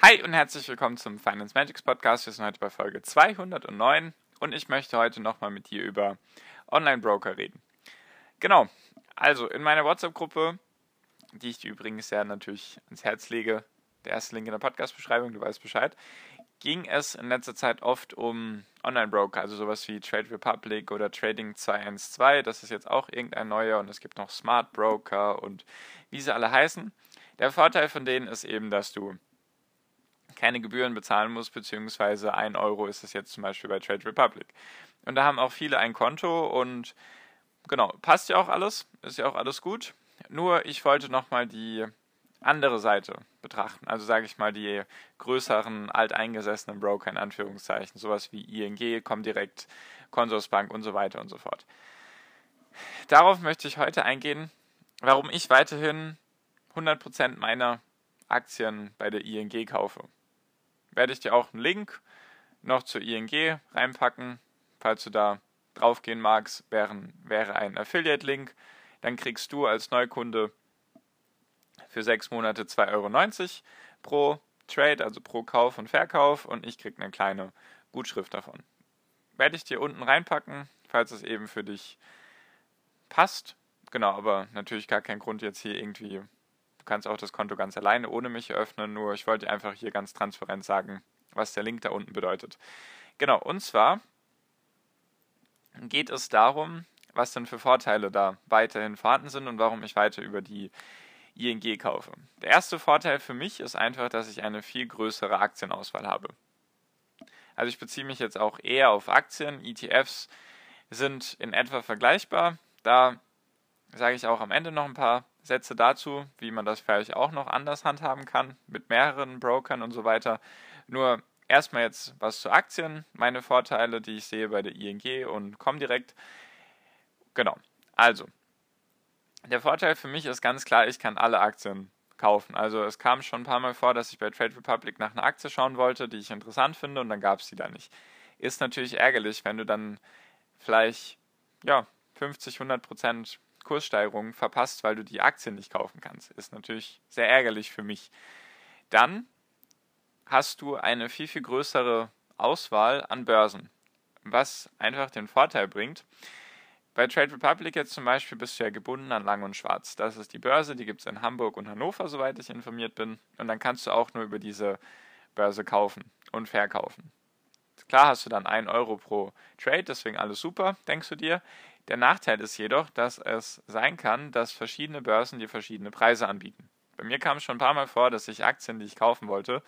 Hi und herzlich willkommen zum Finance Magics Podcast. Wir sind heute bei Folge 209 und ich möchte heute nochmal mit dir über Online-Broker reden. Genau, also in meiner WhatsApp-Gruppe, die ich dir übrigens sehr natürlich ans Herz lege, der erste Link in der Podcast-Beschreibung, du weißt Bescheid, ging es in letzter Zeit oft um Online-Broker, also sowas wie Trade Republic oder Trading 212. Das ist jetzt auch irgendein neuer und es gibt noch Smart Broker und wie sie alle heißen. Der Vorteil von denen ist eben, dass du keine Gebühren bezahlen muss, beziehungsweise ein Euro ist es jetzt zum Beispiel bei Trade Republic. Und da haben auch viele ein Konto und genau, passt ja auch alles, ist ja auch alles gut. Nur ich wollte nochmal die andere Seite betrachten. Also sage ich mal die größeren, alteingesessenen Broker in Anführungszeichen, sowas wie ING, Comdirect, Consorsbank und so weiter und so fort. Darauf möchte ich heute eingehen, warum ich weiterhin 100% meiner Aktien bei der ING kaufe werde ich dir auch einen Link noch zur ING reinpacken. Falls du da draufgehen magst, wären, wäre ein Affiliate-Link. Dann kriegst du als Neukunde für sechs Monate 2,90 Euro pro Trade, also pro Kauf und Verkauf und ich kriege eine kleine Gutschrift davon. Werde ich dir unten reinpacken, falls es eben für dich passt. Genau, aber natürlich gar kein Grund jetzt hier irgendwie kannst auch das Konto ganz alleine ohne mich eröffnen, nur ich wollte einfach hier ganz transparent sagen, was der Link da unten bedeutet. Genau, und zwar geht es darum, was denn für Vorteile da weiterhin vorhanden sind und warum ich weiter über die ING kaufe. Der erste Vorteil für mich ist einfach, dass ich eine viel größere Aktienauswahl habe. Also ich beziehe mich jetzt auch eher auf Aktien. ETFs sind in etwa vergleichbar. Da sage ich auch am Ende noch ein paar Sätze dazu, wie man das vielleicht auch noch anders handhaben kann, mit mehreren Brokern und so weiter. Nur erstmal jetzt was zu Aktien, meine Vorteile, die ich sehe bei der ING und Comdirect. Genau, also, der Vorteil für mich ist ganz klar, ich kann alle Aktien kaufen. Also es kam schon ein paar Mal vor, dass ich bei Trade Republic nach einer Aktie schauen wollte, die ich interessant finde und dann gab es die da nicht. Ist natürlich ärgerlich, wenn du dann vielleicht ja, 50, 100 Prozent Kurssteigerungen verpasst, weil du die Aktien nicht kaufen kannst. Ist natürlich sehr ärgerlich für mich. Dann hast du eine viel, viel größere Auswahl an Börsen, was einfach den Vorteil bringt. Bei Trade Republic jetzt zum Beispiel bist du ja gebunden an Lang und Schwarz. Das ist die Börse, die gibt es in Hamburg und Hannover, soweit ich informiert bin. Und dann kannst du auch nur über diese Börse kaufen und verkaufen. Klar hast du dann 1 Euro pro Trade, deswegen alles super, denkst du dir. Der Nachteil ist jedoch, dass es sein kann, dass verschiedene Börsen dir verschiedene Preise anbieten. Bei mir kam es schon ein paar Mal vor, dass ich Aktien, die ich kaufen wollte,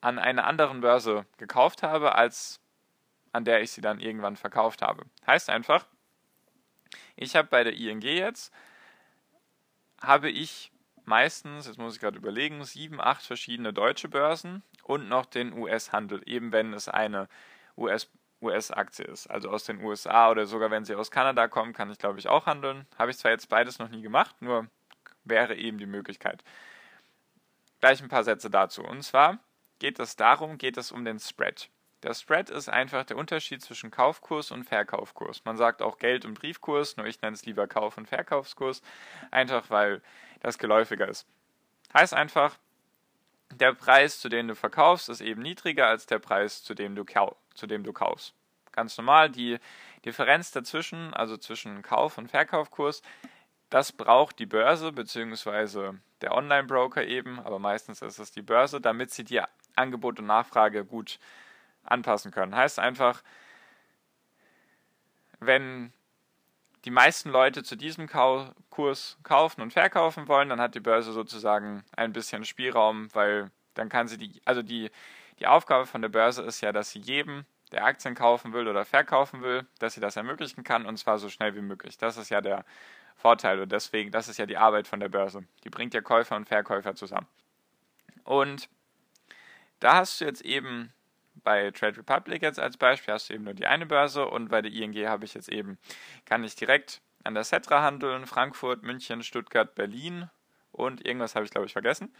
an einer anderen Börse gekauft habe, als an der ich sie dann irgendwann verkauft habe. Heißt einfach, ich habe bei der ING jetzt, habe ich meistens, jetzt muss ich gerade überlegen, sieben, acht verschiedene deutsche Börsen und noch den US-Handel, eben wenn es eine US-Börse US-Aktie ist, also aus den USA oder sogar wenn sie aus Kanada kommen, kann ich glaube ich auch handeln. Habe ich zwar jetzt beides noch nie gemacht, nur wäre eben die Möglichkeit. Gleich ein paar Sätze dazu. Und zwar geht es darum, geht es um den Spread. Der Spread ist einfach der Unterschied zwischen Kaufkurs und Verkaufskurs. Man sagt auch Geld- und Briefkurs, nur ich nenne es lieber Kauf- und Verkaufskurs, einfach weil das geläufiger ist. Heißt einfach, der Preis, zu dem du verkaufst, ist eben niedriger als der Preis, zu dem du, zu dem du kaufst. Ganz normal, die Differenz dazwischen, also zwischen Kauf- und Verkaufkurs, das braucht die Börse bzw. der Online-Broker eben, aber meistens ist es die Börse, damit sie die Angebot und Nachfrage gut anpassen können. Heißt einfach, wenn die meisten Leute zu diesem Kau Kurs kaufen und verkaufen wollen, dann hat die Börse sozusagen ein bisschen Spielraum, weil dann kann sie die, also die, die Aufgabe von der Börse ist ja, dass sie jedem, der Aktien kaufen will oder verkaufen will, dass sie das ermöglichen kann und zwar so schnell wie möglich. Das ist ja der Vorteil und deswegen, das ist ja die Arbeit von der Börse. Die bringt ja Käufer und Verkäufer zusammen. Und da hast du jetzt eben bei Trade Republic jetzt als Beispiel hast du eben nur die eine Börse und bei der ING habe ich jetzt eben, kann ich direkt an der Cetra handeln, Frankfurt, München, Stuttgart, Berlin und irgendwas habe ich glaube ich vergessen.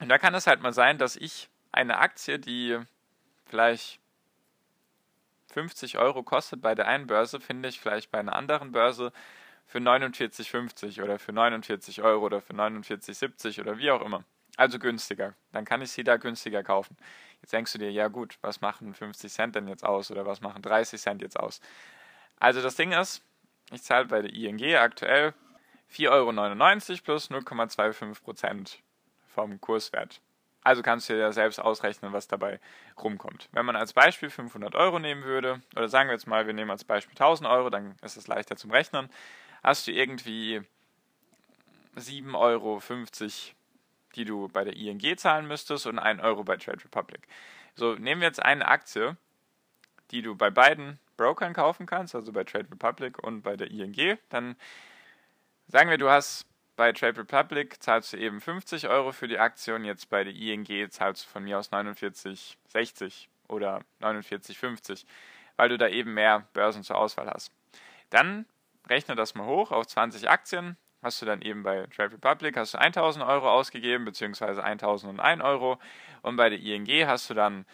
Und da kann es halt mal sein, dass ich eine Aktie, die vielleicht 50 Euro kostet bei der einen Börse, finde ich vielleicht bei einer anderen Börse für 49,50 oder für 49 Euro oder für 49,70 oder wie auch immer. Also günstiger. Dann kann ich sie da günstiger kaufen. Jetzt denkst du dir, ja gut, was machen 50 Cent denn jetzt aus oder was machen 30 Cent jetzt aus? Also das Ding ist, ich zahle bei der ING aktuell 4,99 Euro plus 0,25 Prozent vom Kurswert. Also kannst du dir ja selbst ausrechnen, was dabei rumkommt. Wenn man als Beispiel 500 Euro nehmen würde, oder sagen wir jetzt mal, wir nehmen als Beispiel 1000 Euro, dann ist es leichter zum Rechnen, hast du irgendwie 7,50 Euro, die du bei der ING zahlen müsstest und 1 Euro bei Trade Republic. So, nehmen wir jetzt eine Aktie, die du bei beiden Brokern kaufen kannst, also bei Trade Republic und bei der ING, dann sagen wir, du hast bei Trade Republic zahlst du eben 50 Euro für die Aktie und jetzt bei der ING zahlst du von mir aus 49,60 oder 49,50, weil du da eben mehr Börsen zur Auswahl hast. Dann rechne das mal hoch auf 20 Aktien, hast du dann eben bei Trade Republic hast du 1000 Euro ausgegeben, beziehungsweise 1001 Euro und bei der ING hast du dann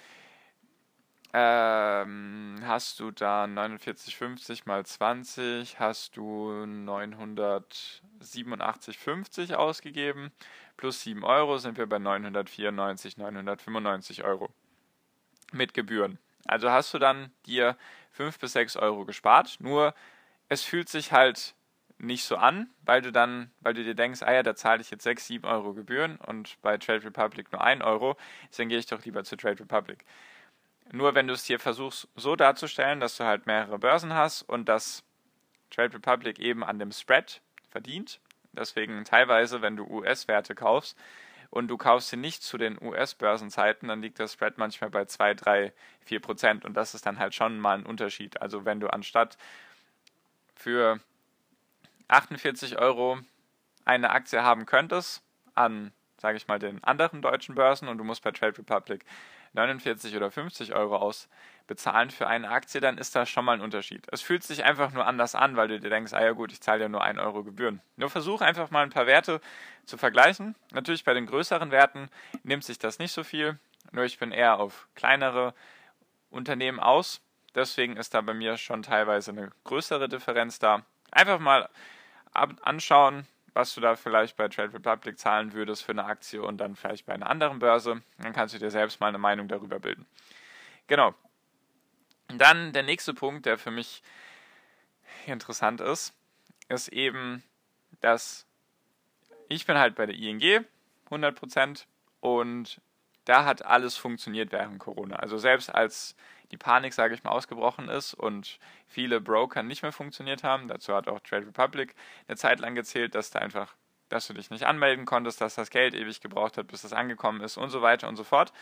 ähm, hast du da 49,50 mal 20, hast du 987,50 ausgegeben. Plus 7 Euro sind wir bei 994, 995 Euro mit Gebühren. Also hast du dann dir 5 bis 6 Euro gespart. Nur es fühlt sich halt nicht so an, weil du dann, weil du dir denkst, ah ja, da zahle ich jetzt 6, 7 Euro Gebühren und bei Trade Republic nur 1 Euro, deswegen gehe ich doch lieber zu Trade Republic. Nur wenn du es hier versuchst so darzustellen, dass du halt mehrere Börsen hast und dass Trade Republic eben an dem Spread verdient, deswegen teilweise, wenn du US-Werte kaufst und du kaufst sie nicht zu den US-Börsenzeiten, dann liegt das Spread manchmal bei 2, 3, 4 Prozent und das ist dann halt schon mal ein Unterschied. Also wenn du anstatt für 48 Euro eine Aktie haben könntest an, sage ich mal, den anderen deutschen Börsen und du musst bei Trade Republic 49 oder 50 Euro ausbezahlen für eine Aktie, dann ist das schon mal ein Unterschied. Es fühlt sich einfach nur anders an, weil du dir denkst, ah ja gut, ich zahle ja nur 1 Euro Gebühren. Nur versuch einfach mal ein paar Werte zu vergleichen. Natürlich bei den größeren Werten nimmt sich das nicht so viel, nur ich bin eher auf kleinere Unternehmen aus. Deswegen ist da bei mir schon teilweise eine größere Differenz da. Einfach mal anschauen, was du da vielleicht bei Trade Republic zahlen würdest für eine Aktie und dann vielleicht bei einer anderen Börse. Dann kannst du dir selbst mal eine Meinung darüber bilden. Genau. Dann der nächste Punkt, der für mich interessant ist, ist eben, dass ich bin halt bei der ING 100% und da hat alles funktioniert während Corona. Also selbst als die Panik, sage ich mal, ausgebrochen ist und viele Broker nicht mehr funktioniert haben. Dazu hat auch Trade Republic eine Zeit lang gezählt, dass da einfach, dass du dich nicht anmelden konntest, dass das Geld ewig gebraucht hat, bis das angekommen ist und so weiter und so fort.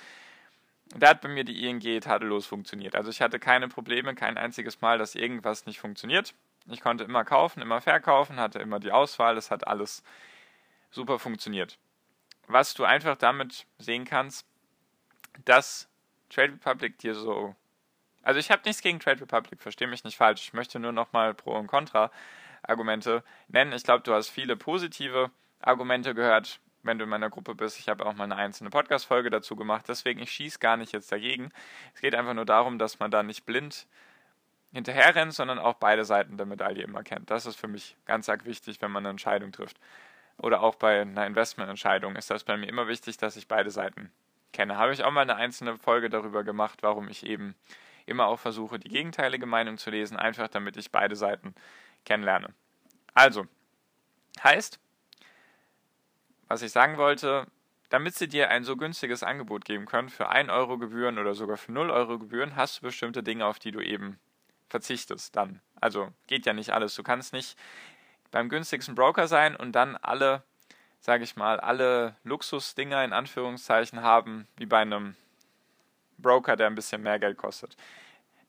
Da hat bei mir die ING tadellos funktioniert. Also ich hatte keine Probleme, kein einziges Mal, dass irgendwas nicht funktioniert. Ich konnte immer kaufen, immer verkaufen, hatte immer die Auswahl, es hat alles super funktioniert. Was du einfach damit sehen kannst, dass Trade Republic dir so also ich habe nichts gegen Trade Republic, verstehe mich nicht falsch. Ich möchte nur nochmal Pro- und Contra-Argumente nennen. Ich glaube, du hast viele positive Argumente gehört, wenn du in meiner Gruppe bist. Ich habe auch mal eine einzelne Podcast-Folge dazu gemacht. Deswegen, ich schieße gar nicht jetzt dagegen. Es geht einfach nur darum, dass man da nicht blind hinterher rennt, sondern auch beide Seiten der Medaille immer kennt. Das ist für mich ganz arg wichtig, wenn man eine Entscheidung trifft. Oder auch bei einer Investmententscheidung ist das bei mir immer wichtig, dass ich beide Seiten kenne. Habe ich auch mal eine einzelne Folge darüber gemacht, warum ich eben immer auch versuche, die gegenteilige Meinung zu lesen, einfach damit ich beide Seiten kennenlerne. Also, heißt, was ich sagen wollte, damit sie dir ein so günstiges Angebot geben können, für 1 Euro Gebühren oder sogar für 0 Euro Gebühren, hast du bestimmte Dinge, auf die du eben verzichtest dann. Also geht ja nicht alles. Du kannst nicht beim günstigsten Broker sein und dann alle, sage ich mal, alle Luxusdinger in Anführungszeichen haben, wie bei einem Broker, der ein bisschen mehr Geld kostet.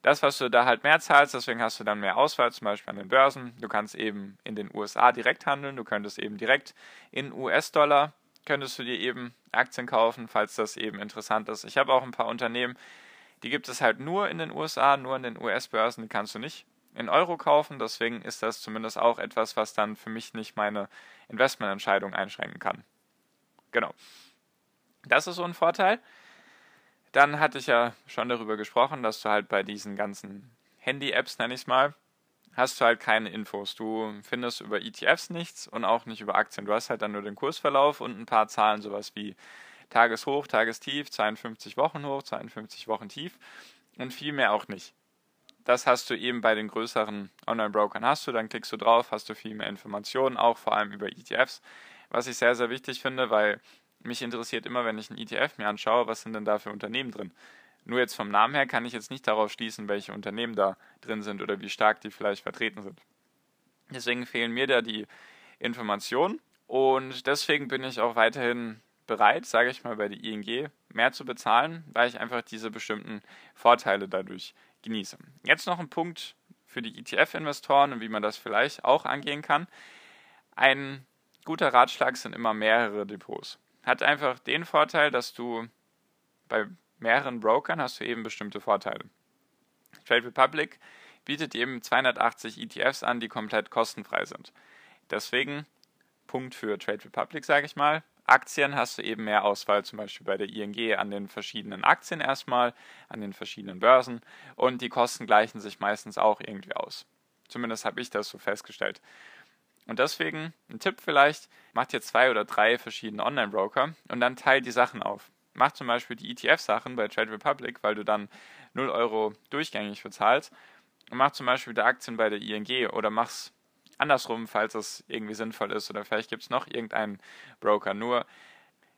Das, was du da halt mehr zahlst, deswegen hast du dann mehr Auswahl, zum Beispiel an den Börsen. Du kannst eben in den USA direkt handeln, du könntest eben direkt in US-Dollar, könntest du dir eben Aktien kaufen, falls das eben interessant ist. Ich habe auch ein paar Unternehmen, die gibt es halt nur in den USA, nur in den US-Börsen, die kannst du nicht in Euro kaufen. Deswegen ist das zumindest auch etwas, was dann für mich nicht meine Investmententscheidung einschränken kann. Genau. Das ist so ein Vorteil. Dann hatte ich ja schon darüber gesprochen, dass du halt bei diesen ganzen Handy-Apps, nenne ich es mal, hast du halt keine Infos. Du findest über ETFs nichts und auch nicht über Aktien. Du hast halt dann nur den Kursverlauf und ein paar Zahlen, sowas wie Tageshoch, Tagestief, 52 Wochen hoch, 52 Wochen tief und viel mehr auch nicht. Das hast du eben bei den größeren Online-Brokern hast du, dann klickst du drauf, hast du viel mehr Informationen, auch vor allem über ETFs, was ich sehr, sehr wichtig finde, weil mich interessiert immer, wenn ich einen ETF mir anschaue, was sind denn da für Unternehmen drin. Nur jetzt vom Namen her kann ich jetzt nicht darauf schließen, welche Unternehmen da drin sind oder wie stark die vielleicht vertreten sind. Deswegen fehlen mir da die Informationen und deswegen bin ich auch weiterhin bereit, sage ich mal, bei der ING mehr zu bezahlen, weil ich einfach diese bestimmten Vorteile dadurch genieße. Jetzt noch ein Punkt für die ETF-Investoren und wie man das vielleicht auch angehen kann. Ein guter Ratschlag sind immer mehrere Depots. Hat einfach den Vorteil, dass du bei mehreren Brokern hast du eben bestimmte Vorteile. Trade Republic bietet eben 280 ETFs an, die komplett kostenfrei sind. Deswegen Punkt für Trade Republic, sage ich mal. Aktien hast du eben mehr Auswahl, zum Beispiel bei der ING an den verschiedenen Aktien erstmal, an den verschiedenen Börsen und die Kosten gleichen sich meistens auch irgendwie aus. Zumindest habe ich das so festgestellt. Und deswegen ein Tipp vielleicht, macht ihr zwei oder drei verschiedene Online-Broker und dann teilt die Sachen auf. Mach zum Beispiel die ETF-Sachen bei Trade Republic, weil du dann 0 Euro durchgängig bezahlst. Und mach zum Beispiel die Aktien bei der ING oder mach's andersrum, falls es irgendwie sinnvoll ist. Oder vielleicht gibt es noch irgendeinen Broker. Nur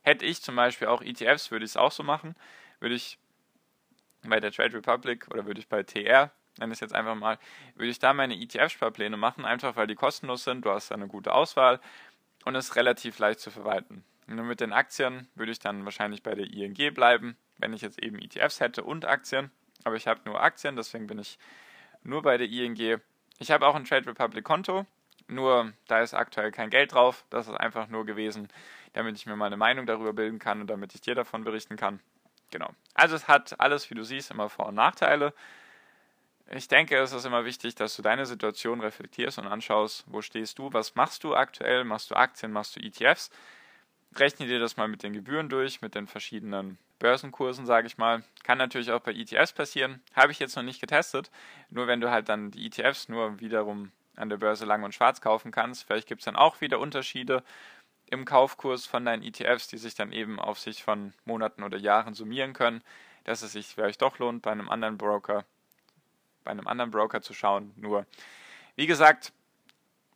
hätte ich zum Beispiel auch ETFs, würde ich es auch so machen. Würde ich bei der Trade Republic oder würde ich bei TR, nenne es jetzt einfach mal, würde ich da meine ETF-Sparpläne machen, einfach weil die kostenlos sind. Du hast eine gute Auswahl und es ist relativ leicht zu verwalten. Nur mit den Aktien würde ich dann wahrscheinlich bei der ING bleiben, wenn ich jetzt eben ETFs hätte und Aktien. Aber ich habe nur Aktien, deswegen bin ich nur bei der ING. Ich habe auch ein Trade Republic Konto, nur da ist aktuell kein Geld drauf. Das ist einfach nur gewesen, damit ich mir mal eine Meinung darüber bilden kann und damit ich dir davon berichten kann. Genau. Also es hat alles, wie du siehst, immer Vor- und Nachteile. Ich denke, es ist immer wichtig, dass du deine Situation reflektierst und anschaust, wo stehst du, was machst du aktuell, machst du Aktien, machst du ETFs rechne dir das mal mit den Gebühren durch, mit den verschiedenen Börsenkursen, sage ich mal. Kann natürlich auch bei ETFs passieren. Habe ich jetzt noch nicht getestet. Nur wenn du halt dann die ETFs nur wiederum an der Börse lang und schwarz kaufen kannst, vielleicht gibt es dann auch wieder Unterschiede im Kaufkurs von deinen ETFs, die sich dann eben auf sich von Monaten oder Jahren summieren können, dass es sich vielleicht doch lohnt, bei einem anderen Broker, bei einem anderen Broker zu schauen. Nur, wie gesagt,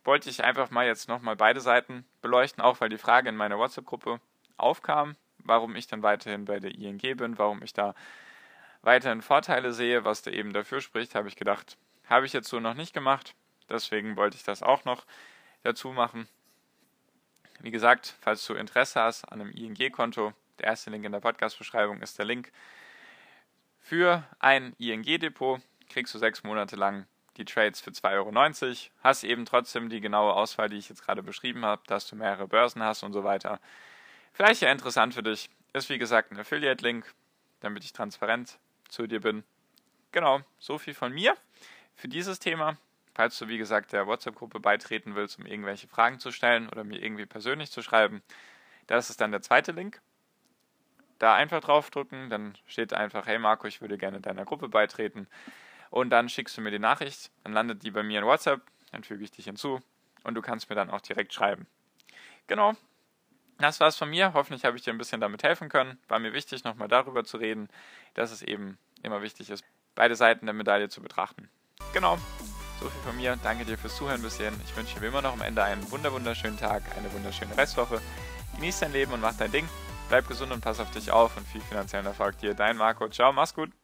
wollte ich einfach mal jetzt nochmal beide Seiten beleuchten, auch weil die Frage in meiner WhatsApp-Gruppe aufkam, warum ich dann weiterhin bei der ING bin, warum ich da weiterhin Vorteile sehe, was da eben dafür spricht, habe ich gedacht, habe ich jetzt so noch nicht gemacht. Deswegen wollte ich das auch noch dazu machen. Wie gesagt, falls du Interesse hast an einem ING-Konto, der erste Link in der Podcast-Beschreibung ist der Link für ein ING-Depot. Kriegst du sechs Monate lang die Trades für 2,90 Euro, hast eben trotzdem die genaue Auswahl, die ich jetzt gerade beschrieben habe, dass du mehrere Börsen hast und so weiter. Vielleicht ja interessant für dich. Ist wie gesagt ein Affiliate-Link, damit ich transparent zu dir bin. Genau, so viel von mir für dieses Thema. Falls du, wie gesagt, der WhatsApp-Gruppe beitreten willst, um irgendwelche Fragen zu stellen oder mir irgendwie persönlich zu schreiben, das ist dann der zweite Link. Da einfach draufdrücken, dann steht einfach, hey Marco, ich würde gerne deiner Gruppe beitreten und dann schickst du mir die Nachricht, dann landet die bei mir in WhatsApp, dann füge ich dich hinzu und du kannst mir dann auch direkt schreiben. Genau, das war's von mir. Hoffentlich habe ich dir ein bisschen damit helfen können. War mir wichtig, nochmal darüber zu reden, dass es eben immer wichtig ist, beide Seiten der Medaille zu betrachten. Genau, so viel von mir. Danke dir fürs Zuhören bis hierhin. Ich wünsche dir wie immer noch am Ende einen wunderschönen Tag, eine wunderschöne Restwoche. Genieß dein Leben und mach dein Ding. Bleib gesund und pass auf dich auf und viel finanziellen Erfolg dir. Dein Marco. Ciao, mach's gut.